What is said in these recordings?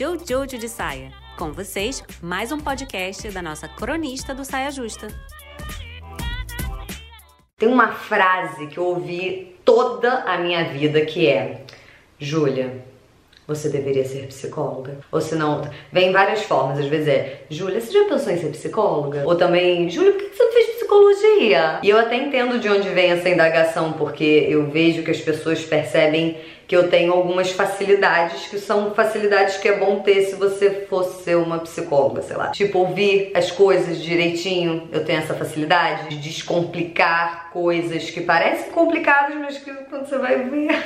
Jojo de Saia. Com vocês, mais um podcast da nossa cronista do Saia Justa. Tem uma frase que eu ouvi toda a minha vida que é: Júlia, você deveria ser psicóloga. Ou se não, vem em várias formas. Às vezes é, Júlia, você já pensou em ser psicóloga? Ou também, Júlia, por que você psicologia? E eu até entendo de onde vem essa indagação, porque eu vejo que as pessoas percebem que eu tenho algumas facilidades que são facilidades que é bom ter se você fosse uma psicóloga, sei lá. Tipo, ouvir as coisas direitinho, eu tenho essa facilidade de descomplicar coisas que parecem complicadas, mas que quando você vai ver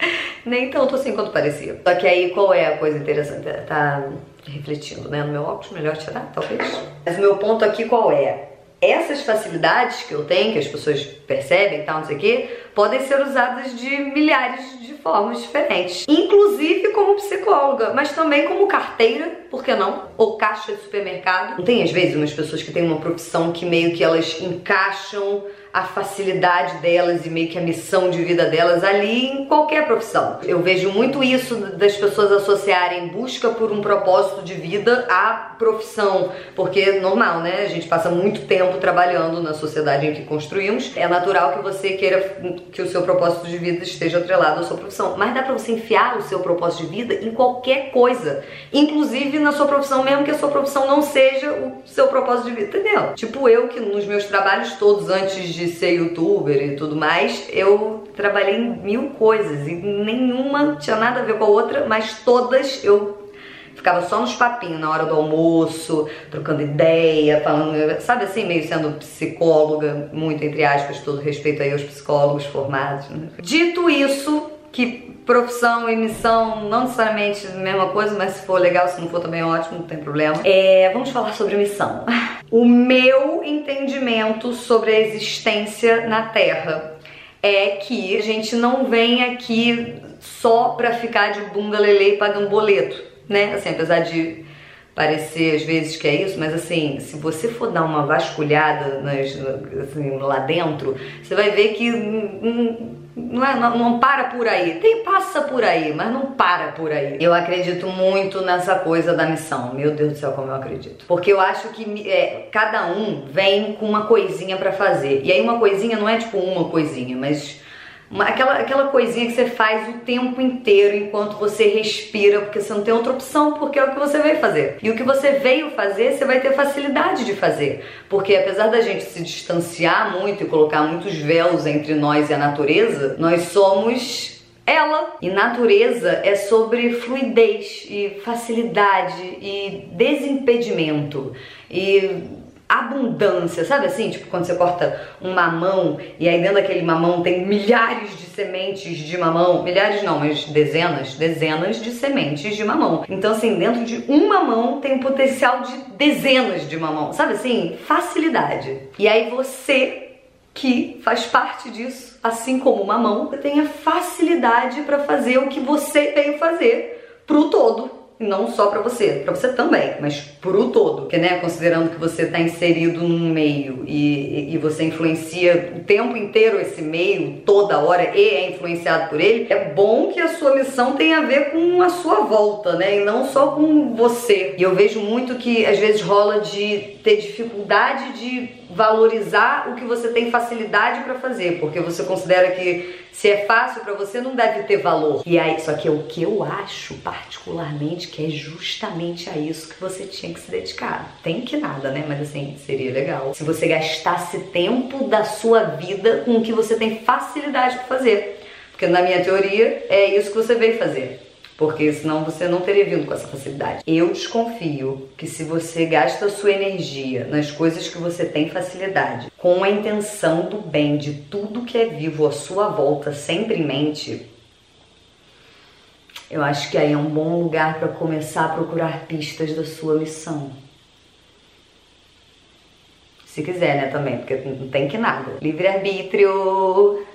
nem tanto assim quanto parecia. Só que aí qual é a coisa interessante? Tá refletindo, né? No meu óculos, melhor tirar, talvez. Mas o meu ponto aqui qual é? Essas facilidades que eu tenho, que as pessoas percebem e tal, não sei o quê, podem ser usadas de milhares de formas diferentes. Inclusive como psicóloga, mas também como carteira, por que não? Ou caixa de supermercado. Não tem às vezes umas pessoas que têm uma profissão que meio que elas encaixam a facilidade delas e meio que a missão de vida delas ali em qualquer profissão. Eu vejo muito isso das pessoas associarem busca por um propósito de vida à profissão, porque normal, né? A gente passa muito tempo trabalhando na sociedade em que construímos. É natural que você queira que o seu propósito de vida esteja atrelado à sua profissão, mas dá para você enfiar o seu propósito de vida em qualquer coisa, inclusive na sua profissão, mesmo que a sua profissão não seja o seu propósito de vida, entendeu? Tipo eu que nos meus trabalhos todos antes de ser youtuber e tudo mais, eu trabalhei em mil coisas e nenhuma tinha nada a ver com a outra, mas todas eu ficava só nos papinhos na hora do almoço, trocando ideia, falando, sabe assim, meio sendo psicóloga, muito entre aspas, todo respeito aí aos psicólogos formados. Né? Dito isso, que profissão e missão não necessariamente a mesma coisa, mas se for legal, se não for também ótimo, não tem problema. É, vamos falar sobre missão. O meu entendimento sobre a existência na Terra é que a gente não vem aqui só pra ficar de bunda lelê pagando boleto, né? Assim, apesar de parecer às vezes que é isso, mas assim, se você for dar uma vasculhada nas, assim, lá dentro, você vai ver que não, é, não, não, para por aí. Tem passa por aí, mas não para por aí. Eu acredito muito nessa coisa da missão. Meu Deus do céu, como eu acredito. Porque eu acho que é, cada um vem com uma coisinha para fazer. E aí uma coisinha não é tipo uma coisinha, mas uma, aquela, aquela coisinha que você faz o tempo inteiro enquanto você respira, porque você não tem outra opção, porque é o que você veio fazer. E o que você veio fazer, você vai ter facilidade de fazer. Porque apesar da gente se distanciar muito e colocar muitos véus entre nós e a natureza, nós somos ela. E natureza é sobre fluidez e facilidade e desimpedimento. E abundância, sabe assim? Tipo quando você corta um mamão e aí dentro daquele mamão tem milhares de sementes de mamão, milhares não, mas dezenas, dezenas de sementes de mamão. Então assim, dentro de um mamão tem o potencial de dezenas de mamão, sabe assim? Facilidade. E aí você que faz parte disso, assim como o mamão, tem a facilidade para fazer o que você veio fazer pro todo não só para você, para você também, mas pro todo, porque né, considerando que você está inserido num meio e, e, você influencia o tempo inteiro esse meio, toda hora e é influenciado por ele, é bom que a sua missão tenha a ver com a sua volta, né, e não só com você. E eu vejo muito que às vezes rola de ter dificuldade de valorizar o que você tem facilidade para fazer, porque você considera que se é fácil para você não deve ter valor. E aí, só que é o que eu acho particularmente que é justamente a isso que você tinha que se dedicar. Tem que nada, né? Mas assim, seria legal se você gastasse tempo da sua vida com o que você tem facilidade para fazer. Porque na minha teoria é isso que você veio fazer porque senão você não teria vindo com essa facilidade. Eu desconfio que se você gasta sua energia nas coisas que você tem facilidade, com a intenção do bem de tudo que é vivo à sua volta sempre em mente, eu acho que aí é um bom lugar para começar a procurar pistas da sua missão. Se quiser, né, também, porque não tem que nada. Livre-arbítrio!